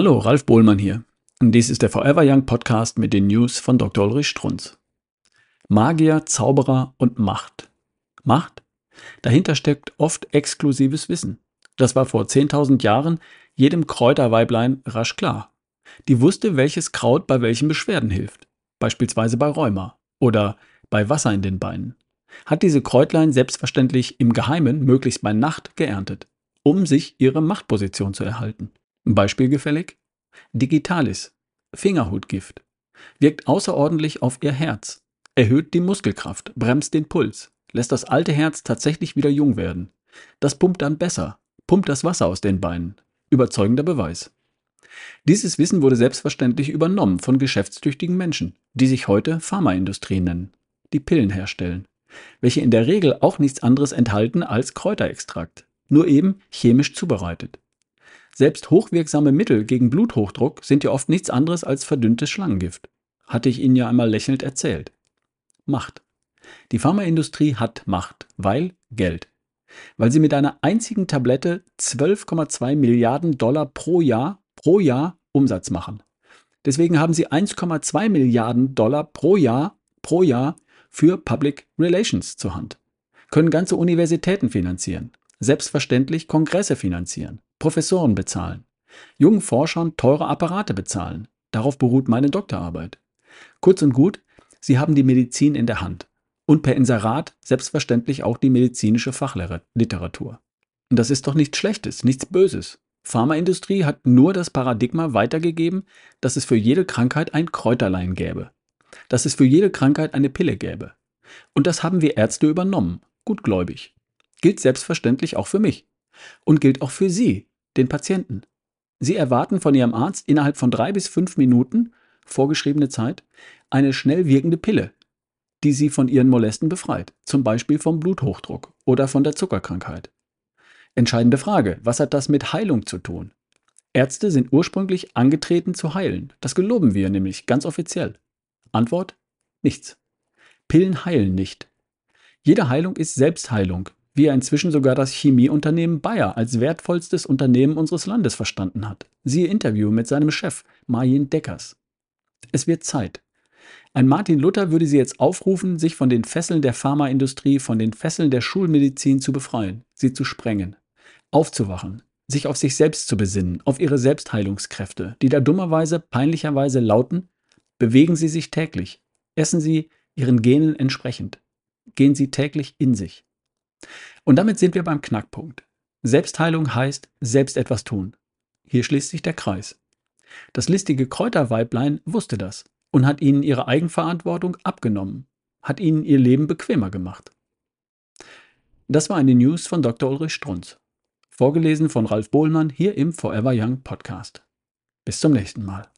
Hallo, Ralf Bohlmann hier. Dies ist der Forever Young Podcast mit den News von Dr. Ulrich Strunz. Magier, Zauberer und Macht. Macht? Dahinter steckt oft exklusives Wissen. Das war vor 10.000 Jahren jedem Kräuterweiblein rasch klar. Die wusste, welches Kraut bei welchen Beschwerden hilft. Beispielsweise bei Rheuma oder bei Wasser in den Beinen. Hat diese Kräutlein selbstverständlich im Geheimen, möglichst bei Nacht, geerntet, um sich ihre Machtposition zu erhalten. Beispielgefällig? Digitalis, Fingerhutgift, wirkt außerordentlich auf Ihr Herz, erhöht die Muskelkraft, bremst den Puls, lässt das alte Herz tatsächlich wieder jung werden. Das pumpt dann besser, pumpt das Wasser aus den Beinen. Überzeugender Beweis. Dieses Wissen wurde selbstverständlich übernommen von geschäftstüchtigen Menschen, die sich heute Pharmaindustrie nennen, die Pillen herstellen, welche in der Regel auch nichts anderes enthalten als Kräuterextrakt, nur eben chemisch zubereitet. Selbst hochwirksame Mittel gegen Bluthochdruck sind ja oft nichts anderes als verdünntes Schlangengift. Hatte ich Ihnen ja einmal lächelnd erzählt. Macht. Die Pharmaindustrie hat Macht, weil Geld. Weil sie mit einer einzigen Tablette 12,2 Milliarden Dollar pro Jahr pro Jahr Umsatz machen. Deswegen haben sie 1,2 Milliarden Dollar pro Jahr pro Jahr für Public Relations zur Hand. Können ganze Universitäten finanzieren, selbstverständlich Kongresse finanzieren, Professoren bezahlen, jungen Forschern teure Apparate bezahlen. Darauf beruht meine Doktorarbeit. Kurz und gut, sie haben die Medizin in der Hand und per Inserat selbstverständlich auch die medizinische Fachliteratur. Und das ist doch nichts Schlechtes, nichts Böses. Pharmaindustrie hat nur das Paradigma weitergegeben, dass es für jede Krankheit ein Kräuterlein gäbe, dass es für jede Krankheit eine Pille gäbe. Und das haben wir Ärzte übernommen, gutgläubig. Gilt selbstverständlich auch für mich. Und gilt auch für Sie, den Patienten. Sie erwarten von Ihrem Arzt innerhalb von drei bis fünf Minuten, vorgeschriebene Zeit, eine schnell wirkende Pille, die Sie von Ihren Molesten befreit, zum Beispiel vom Bluthochdruck oder von der Zuckerkrankheit. Entscheidende Frage, was hat das mit Heilung zu tun? Ärzte sind ursprünglich angetreten zu heilen. Das geloben wir nämlich ganz offiziell. Antwort? Nichts. Pillen heilen nicht. Jede Heilung ist Selbstheilung, wie er inzwischen sogar das Chemieunternehmen Bayer als wertvollstes Unternehmen unseres Landes verstanden hat. Siehe Interview mit seinem Chef, Marjen Deckers. Es wird Zeit. Ein Martin Luther würde sie jetzt aufrufen, sich von den Fesseln der Pharmaindustrie, von den Fesseln der Schulmedizin zu befreien, sie zu sprengen, aufzuwachen, sich auf sich selbst zu besinnen, auf ihre Selbstheilungskräfte, die da dummerweise, peinlicherweise lauten, bewegen Sie sich täglich, essen Sie Ihren Genen entsprechend, gehen Sie täglich in sich. Und damit sind wir beim Knackpunkt. Selbstheilung heißt selbst etwas tun. Hier schließt sich der Kreis. Das listige Kräuterweiblein wusste das und hat ihnen ihre Eigenverantwortung abgenommen, hat ihnen ihr Leben bequemer gemacht. Das war eine News von Dr. Ulrich Strunz. Vorgelesen von Ralf Bohlmann hier im Forever Young Podcast. Bis zum nächsten Mal.